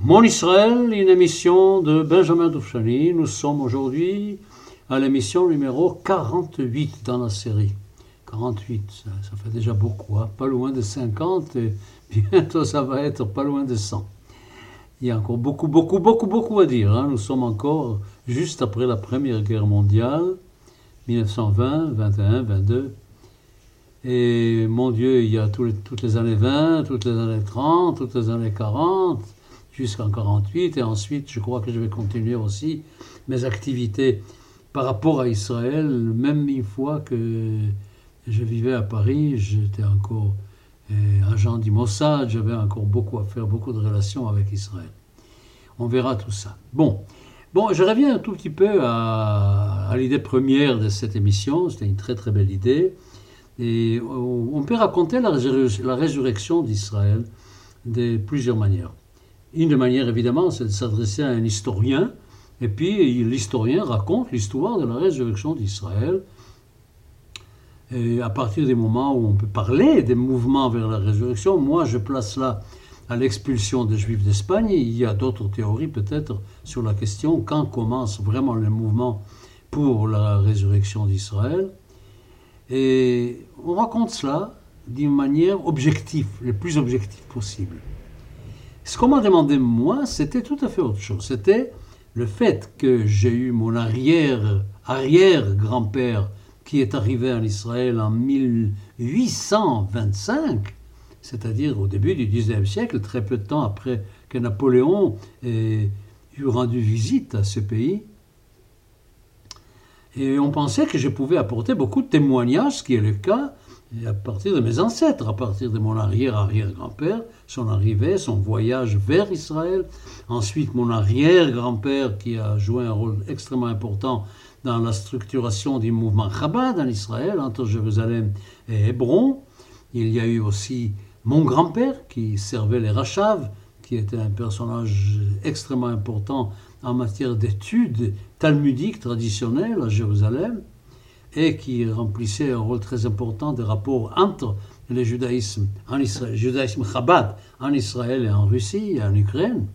Mon Israël, une émission de Benjamin Doufchani. Nous sommes aujourd'hui à l'émission numéro 48 dans la série. 48, ça, ça fait déjà beaucoup, hein. pas loin de 50 et bientôt ça va être pas loin de 100. Il y a encore beaucoup, beaucoup, beaucoup, beaucoup à dire. hein. Nous sommes encore juste après la Première Guerre mondiale, 1920, 21, 22. Et mon Dieu, il y a toutes les années 20, toutes les années 30, toutes les années 40, jusqu'en 48. Et ensuite, je crois que je vais continuer aussi mes activités par rapport à Israël. Même une fois que je vivais à Paris, j'étais encore euh, agent du Mossad, j'avais encore beaucoup à faire, beaucoup de relations avec Israël. On verra tout ça. Bon, bon je reviens un tout petit peu à, l'idée première de cette émission. C'était une très très belle idée. Et on peut raconter la résurrection d'Israël de plusieurs manières. Une des manières, évidemment, c'est de s'adresser à un historien, et puis l'historien raconte l'histoire de la résurrection d'Israël. Et à partir des moments où on peut parler des mouvements vers la résurrection, moi je place là à l'expulsion des Juifs d'Espagne. Il y a d'autres théories peut-être sur la question quand commence vraiment le mouvement pour la résurrection d'Israël. Et on raconte cela d'une manière objective, le plus objective possible. Ce qu'on m'a demandé moi, c'était tout à fait autre chose. C'était le fait que j'ai eu mon arrière, arrière-grand-père qui est arrivé en Israël en 1825, c'est-à-dire au début du XIXe siècle, très peu de temps après que Napoléon ait eu rendu visite à ce pays. Et on pensait que je pouvais apporter beaucoup de témoignages, ce qui est le cas, et à partir de mes ancêtres, à partir de mon arrière-arrière-grand-père, son arrivée, son voyage vers Israël, ensuite mon arrière-grand-père qui a joué un rôle extrêmement important dans la structuration du mouvement Chabad en Israël, entre Jérusalem et Hébron. Il y a eu aussi mon grand-père qui servait les Rachav, qui était un personnage extrêmement important en matière d'études talmudiques traditionnelles à Jérusalem et qui remplissait un rôle très important des rapports entre le judaïsme, en judaïsme Chabad en Israël et en Russie et en Ukraine.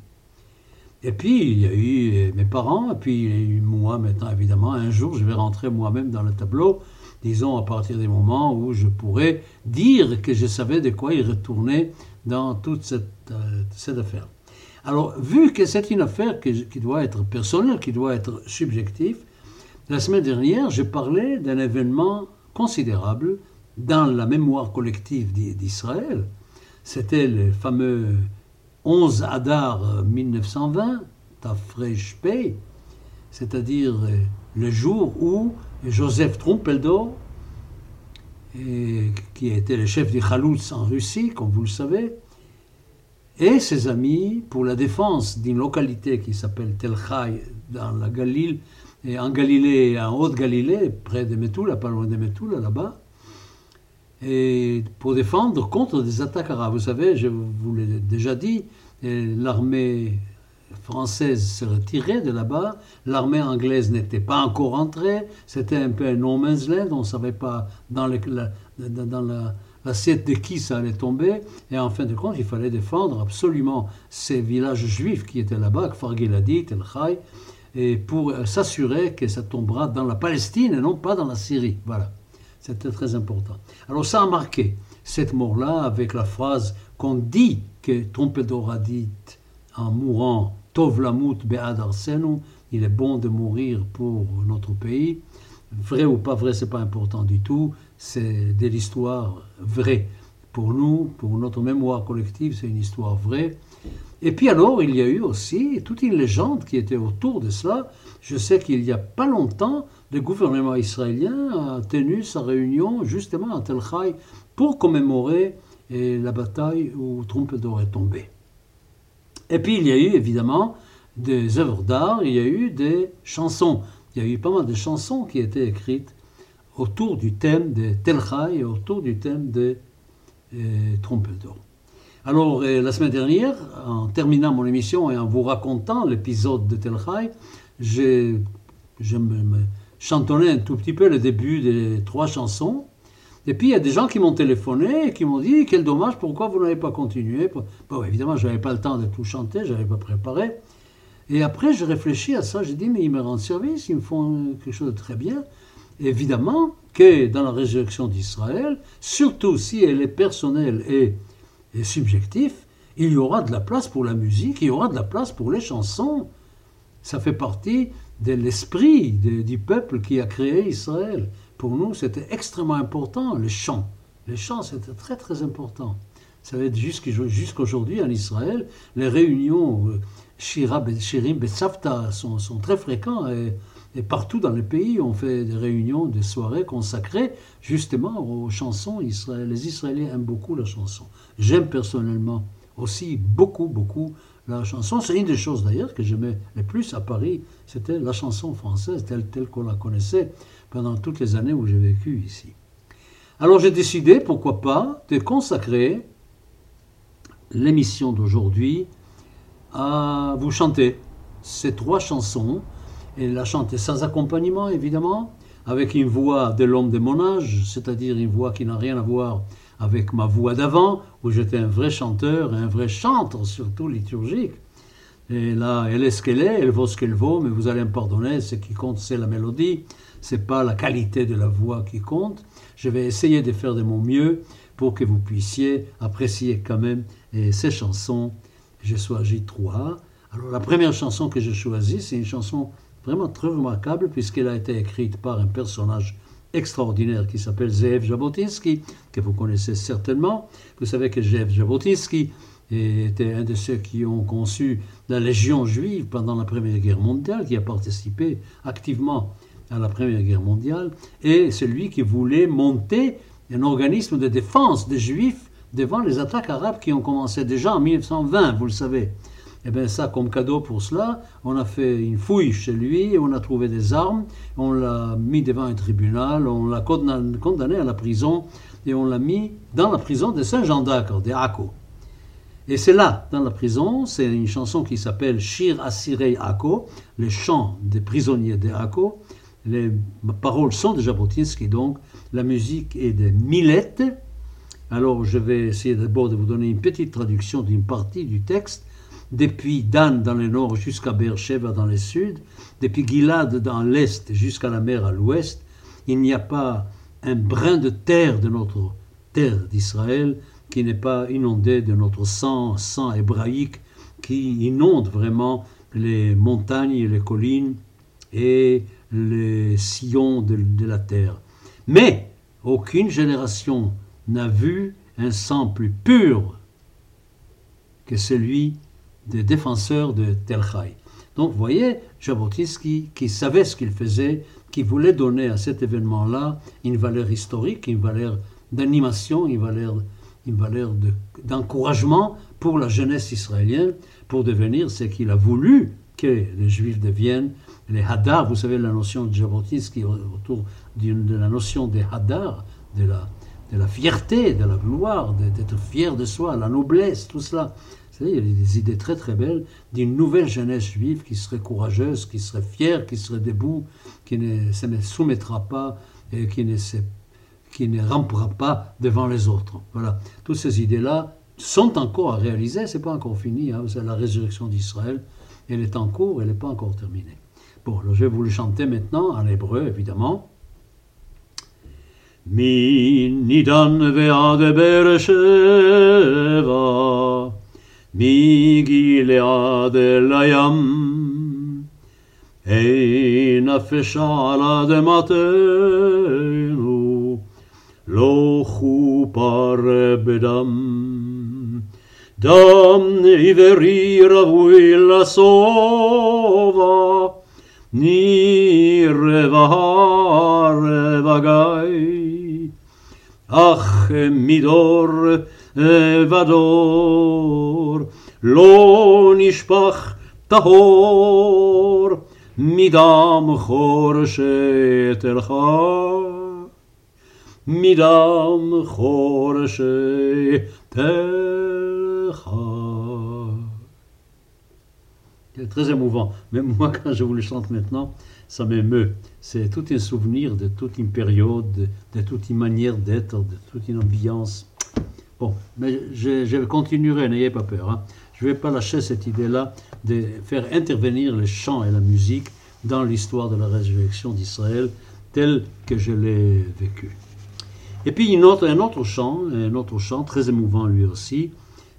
Et puis, il y a eu mes parents, et puis il y a eu moi maintenant, évidemment. Un jour, je vais rentrer moi-même dans le tableau, disons à partir des moments où je pourrais dire que je savais de quoi il retournait dans toute cette, euh, affaire. Alors, vu que c'est une affaire qui doit être personnelle, qui doit être subjective, la semaine dernière, je parlais d'un événement considérable dans la mémoire collective d'I- d'Israël. C'était le fameux 11 Adar 1920, Tafresh Pei, c'est-à-dire euh, le jour où Joseph Trompeldor, et- qui était le chef des Khaloutz en Russie, comme vous le savez, et ses amis pour la défense d'une localité qui s'appelle Tel Chai dans la Galilée, et en Galilée, en Haute-Galilée, près de Metula, pas loin de Metula, là-bas, et pour défendre contre des attaques arabes. Vous savez, je vous l'ai déjà dit, l'armée française se retirait de là-bas, l'armée anglaise n'était pas encore entrée, c'était un peu un no man's on ne savait pas dans, l'assiette de qui ça allait tomber, et en fin de compte, il fallait défendre absolument ces villages juifs qui étaient là-bas, Kfar Giladi, Tel Chai, et pour euh, s'assurer que ça tombera dans la Palestine et non pas dans la Syrie. Voilà. C'était très important. Alors ça a marqué cette mort-là avec la phrase qu'on dit que Trompeldor a dite en mourant Tov lamut be'ad arsenu, il est bon de mourir pour notre pays. Vrai ou pas vrai, c'est pas important du tout. C'est de l'histoire vraie. Pour nous, pour notre mémoire collective, c'est une histoire vraie. Et puis alors, il y a eu aussi toute une légende qui était autour de cela. Je sais qu'il n'y a pas longtemps, le gouvernement israélien a tenu sa réunion justement à Tel pour commémorer eh, la bataille où Trompeldor est tombé. Et puis il y a eu évidemment des œuvres d'art, il y a eu des chansons. Il y a eu pas mal de chansons qui étaient écrites autour du thème de Tel et autour du thème de euh, Trompeldor. Alors, euh, la semaine dernière, en terminant mon émission et en vous racontant l'épisode de Tel Chai, j'ai chantonnais un tout petit peu le début des trois chansons. Et puis il y a des gens qui m'ont téléphoné et qui m'ont dit quel dommage, pourquoi vous n'avez pas continué? Bon, évidemment, je n'avais pas le temps de tout chanter, je n'avais pas préparé. Et après, je réfléchis à ça, j'ai dit, mais ils me rendent service, ils me font quelque chose de très bien. évidemment que dans la résurrection d'Israël, surtout si elle est personnelle et, et subjective, il y aura de la place pour la musique, il y aura de la place pour les chansons. Ça fait partie de l'esprit du peuple qui a créé Israël. Pour nous, c'était extrêmement important, les chants. Les chants, c'était très très important. Ça va être jusqu'aujourd'hui en Israël, les réunions euh, Shirim Betsafta sont, sont très fréquents et, partout dans les pays, on fait des réunions, des soirées consacrées justement aux chansons israéliennes. Les Israéliens aiment beaucoup la chanson. J'aime personnellement aussi beaucoup, beaucoup la chanson. C'est une des choses d'ailleurs que j'aimais le plus à Paris, c'était la chanson française telle, telle qu'on la connaissait pendant toutes les années où j'ai vécu ici. Alors j'ai décidé, pourquoi pas, de consacrer l'émission d'aujourd'hui à vous chanter ces trois chansons, et la chanter sans accompagnement évidemment, avec une voix de l'homme de mon âge, c'est-à-dire une voix qui n'a rien à voir avec ma voix d'avant, où j'étais un vrai chanteur, un vrai chanteur surtout liturgique. Et là, elle est ce qu'elle est, elle vaut ce qu'elle vaut, mais vous allez me pardonner, ce qui compte, c'est la mélodie, c'est pas la qualité de la voix qui compte. Je vais essayer de faire de mon mieux pour que vous puissiez apprécier quand même ces chansons. J'ai choisi trois. Alors la première chanson que j'ai choisie, c'est une chanson vraiment très remarquable puisqu'elle a été écrite par un personnage extraordinaire qui s'appelle Zeev Jabotinsky, que vous connaissez certainement. Vous savez que Zeev Jabotinsky était un de ceux qui ont conçu la Légion juive pendant la Première Guerre mondiale, qui a participé activement à la Première Guerre mondiale, et celui qui voulait monter un organisme de défense des Juifs devant les attaques arabes qui ont commencé déjà en 1920, vous le savez. Et eh bien ça, comme cadeau pour cela, on a fait une fouille chez lui, on a trouvé des armes, on l'a mis devant un tribunal, on l'a condamné à la prison, et on l'a mis dans la prison de Saint-Jean d'Acre, de Akko. Et c'est là, dans la prison, c'est une chanson qui s'appelle Shir Asirei Akko, les chants des prisonniers de Akko. Les paroles sont de Jabotinsky, donc la musique est de Milette. Alors je vais essayer d'abord de vous donner une petite traduction d'une partie du texte depuis Dan dans le nord jusqu'à Beersheba dans le sud, depuis Gilad dans l'est jusqu'à la mer à l'ouest, il n'y a pas un brin de terre de notre terre d'Israël qui n'est pas inondé de notre sang, sang hébraïque, qui inonde vraiment les montagnes et les collines et les sillons de, de la terre. Mais aucune génération n'a vu un sang plus pur que celui des défenseurs de Tel Chai. Donc vous voyez, Jabotinsky, qui savait ce qu'il faisait, qui voulait donner à cet événement-là une valeur historique, une valeur d'animation, une valeur, une valeur d'encouragement pour la jeunesse israélienne, pour devenir ce qu'il a voulu que les Juifs deviennent, les Hadar, vous savez la notion de Jabotinsky autour de la notion des Hadar, de la, de la fierté, de la gloire, d'être fier de soi, la noblesse, tout cela il y a des idées très très belles d'une nouvelle jeunesse juive qui serait courageuse, qui serait fière, qui serait debout, qui ne se soumettra pas et qui ne, rampera pas devant les autres. Voilà. Toutes ces idées-là sont encore à réaliser, c'est pas encore fini. Hein. C'est la résurrection d'Israël. Elle est en cours, elle n'est pas encore terminée. Bon, alors je vais vous le chanter maintenant en hébreu, évidemment. vigilia della iam e in de matenu lo bedam dam iverira vuilla sova. Ni vagai. Ach midor evador לא נשפך טהור מדם חורשי תלך מדם חורשי תלך C'est très émouvant. Même moi, quand je vous le chante maintenant, ça m'émeut. C'est tout un souvenir de toute une période, de, de toute une manière d'être, de toute une ambiance. Bon, mais je, je continuerai, n'ayez pas peur. hein. Je ne vais pas lâcher cette idée-là de faire intervenir le chant et la musique dans l'histoire de la résurrection d'Israël telle que je l'ai vécue. Et puis une autre- un autre chant, un autre chant très émouvant lui aussi.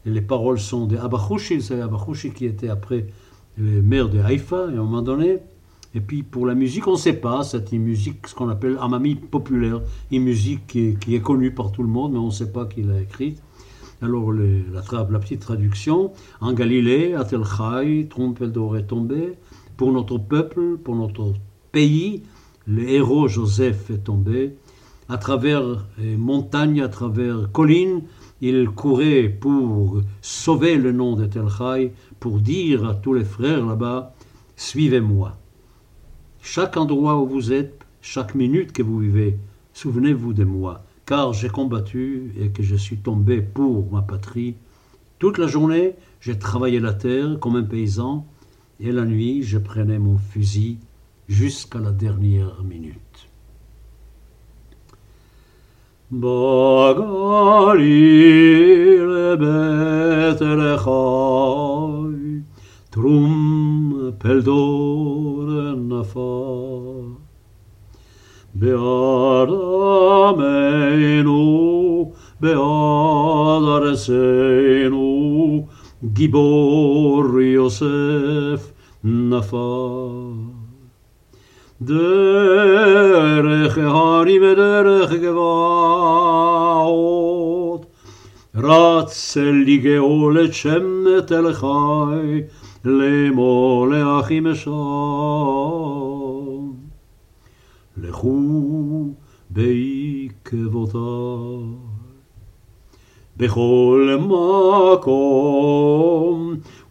Les paroles sont de Abachushi, c'est Abachushi qui était après le maire de Haïfa, à un moment donné. Et puis pour la musique, on ne sait pas, c'est une musique, ce qu'on appelle amami populaire, une musique qui est connue par tout le monde, mais on ne sait pas qui l'a écrite. Alors la, petite traduction, en Galilée, à Tel Chai, trompe d'or est tombé, pour notre peuple, pour notre pays, le héros Joseph est tombé, à travers les montagnes, à travers collines, il courait pour sauver le nom de Tel Chai, pour dire à tous les frères là-bas, suivez-moi. Chaque endroit où vous êtes, chaque minute que vous vivez, souvenez-vous de moi, car j'ai combattu et que je suis tombé pour ma patrie. Toute la journée, j'ai travaillé la terre comme un paysan, et la nuit, je prenais mon fusil jusqu'à la dernière minute. בעד עמנו, בעד ארצנו, גיבור יוסף נפל. דרך ההרים ודרך גבעות, רץ אלי גאול את שם תל חי, לאמור לאחים שם. לכו בעקבותיי. בכל מקום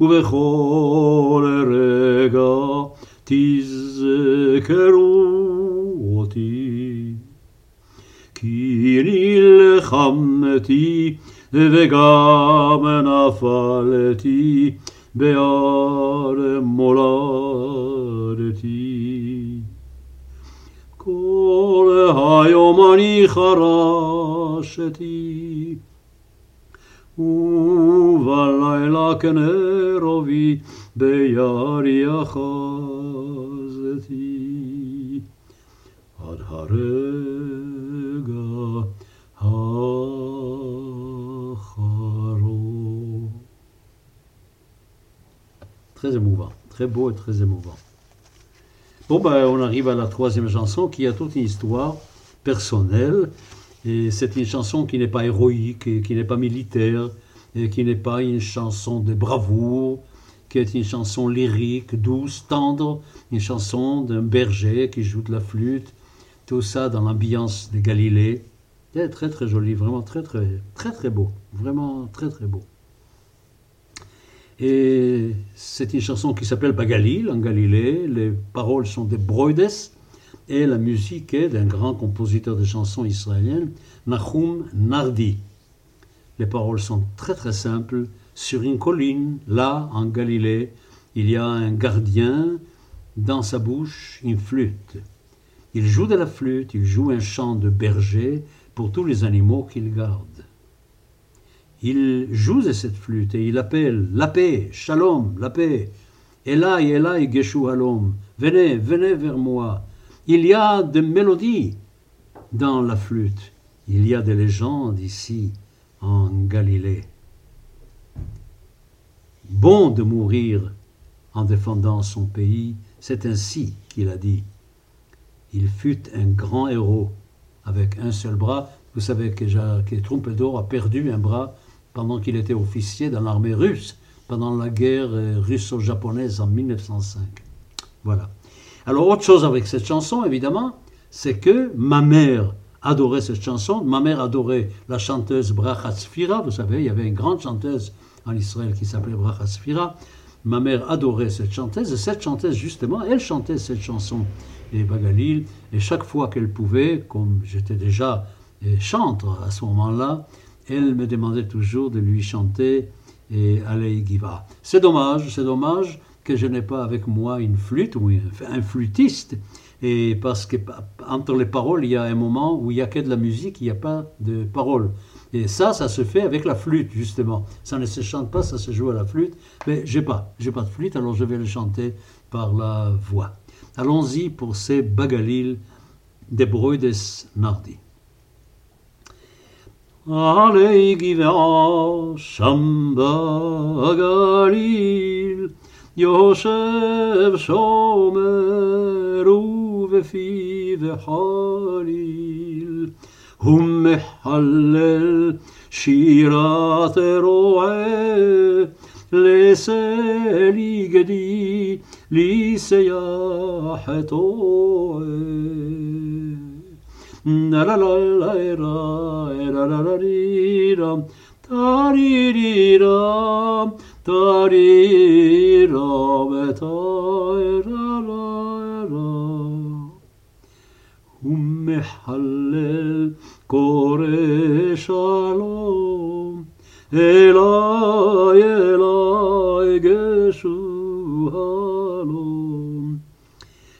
ובכל רגע תזכרו אותי. כי נלחמתי וגם נפלתי בער מולדתי. כל היום אני חרשתי, ובלילה כנרובי בירי אחזתי, עד הרגע האחרון. Très émouvant, très beau et très émouvant. Bon, ben, on arrive à la troisième chanson qui a toute une histoire personnelle. Et c'est une chanson qui n'est pas héroïque, qui n'est pas militaire, et qui n'est pas une chanson de bravoure, qui est une chanson lyrique, douce, tendre, une chanson d'un berger qui joue de la flûte, tout ça dans l'ambiance de Galilée. Très très joli, vraiment très très très très beau, vraiment très très beau. Et c'est une chanson qui s'appelle Bagalil en Galilée. Les paroles sont de Broides et la musique est d'un grand compositeur de chansons israéliennes, Nahum Nardi. Les paroles sont très très simples. Sur une colline, là, en Galilée, il y a un gardien, dans sa bouche, une flûte. Il joue de la flûte, il joue un chant de berger pour tous les animaux qu'il garde. Il joue de cette flûte et il appelle la paix, shalom, la paix. Elai, Elai, Geshu Halom, venez, venez vers moi. Il y a des mélodies dans la flûte. Il y a des légendes ici, en Galilée. Bon de mourir en défendant son pays, c'est ainsi qu'il a dit. Il fut un grand héros avec un seul bras. Vous savez que, Ja- que Trumpeldor a perdu un bras pendant qu'il était officier dans l'armée russe, pendant la guerre euh, russo-japonaise en 1905. Voilà. Alors, autre chose avec cette chanson, évidemment, c'est que ma mère adorait cette chanson. Ma mère adorait la chanteuse Bracha Sfira. Vous savez, il y avait une grande chanteuse en Israël qui s'appelait Bracha Sfira. Ma mère adorait cette chanteuse. Et cette chanteuse, justement, elle chantait cette chanson, les Bagalil. Et chaque fois qu'elle pouvait, comme j'étais déjà euh, chantre à ce moment-là, elle me demandait toujours de lui chanter et Alei Giva. C'est dommage, c'est dommage, que je n'ai pas avec moi une flûte ou un flûtiste. Et parce que entre les paroles, il y a un moment où il n'y a que de la musique, il n'y a pas de paroles. Et ça, ça se fait avec la flûte, justement. Ça ne se chante pas, ça se joue à la flûte. Mais j'ai pas, j'ai pas de flûte, alors je vais le chanter par la voix. Allons-y pour ces bagalil des broides mardi. 아레이기며 삼바갈일 요셉 소메루 베피 베할일 هم حلل شيرات روعه ليس لي جدي لي سياحة ra la la ra ra ra ra ri ra ta ri ri ra ta ri ra ve ta ra la ra hum mehallel kore shalom elai elai geshu halom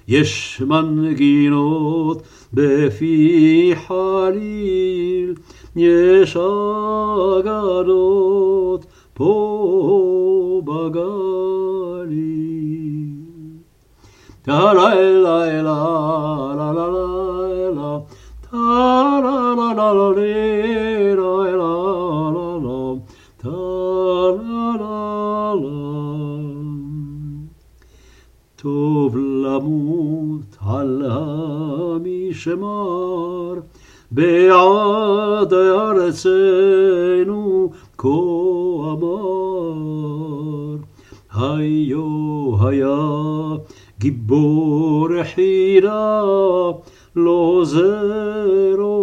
יש מנגינות בפי חליל יש אגדות פה בגליל. טה לה לה לה לה לה לה טה לה לה לה לה לה تموت على شمار به عادر سینو کو امار هیو هیا گیبور حیرا لوزرو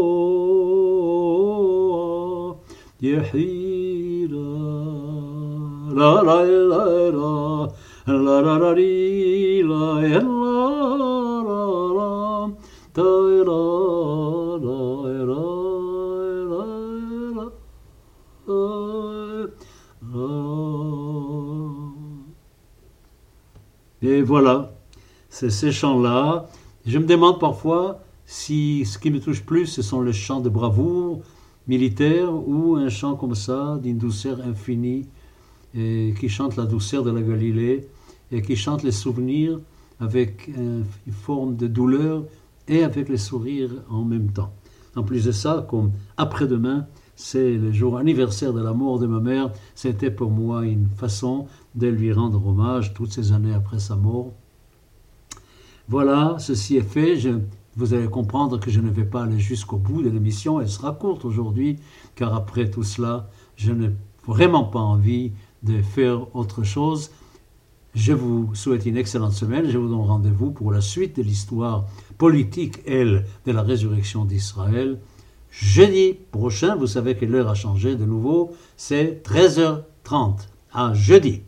یحیرا لا لا لا لا Et voilà, c'est ces chants-là. Je me demande parfois si ce qui me touche plus, ce sont les chants de bravoure militaire ou un chant comme ça, d'une douceur infinie, qui chante la douceur de la Galilée et qui chante les souvenirs avec une forme de douleur et avec les sourires en même temps. En plus de ça, comme après-demain, c'est le jour anniversaire de la mort de ma mère, c'était pour moi une façon de lui rendre hommage toutes ces années après sa mort. Voilà, ceci est fait. vous allez comprendre que je ne vais pas aller jusqu'au bout de l'émission. Elle sera courte aujourd'hui, car après tout cela, je n'ai vraiment pas envie de faire autre chose. Je vous souhaite une excellente semaine. Je vous donne rendez-vous pour la suite de l'histoire politique, elle, de la résurrection d'Israël. Jeudi prochain, vous savez que l'heure a changé de nouveau, c'est 13h30. À jeudi.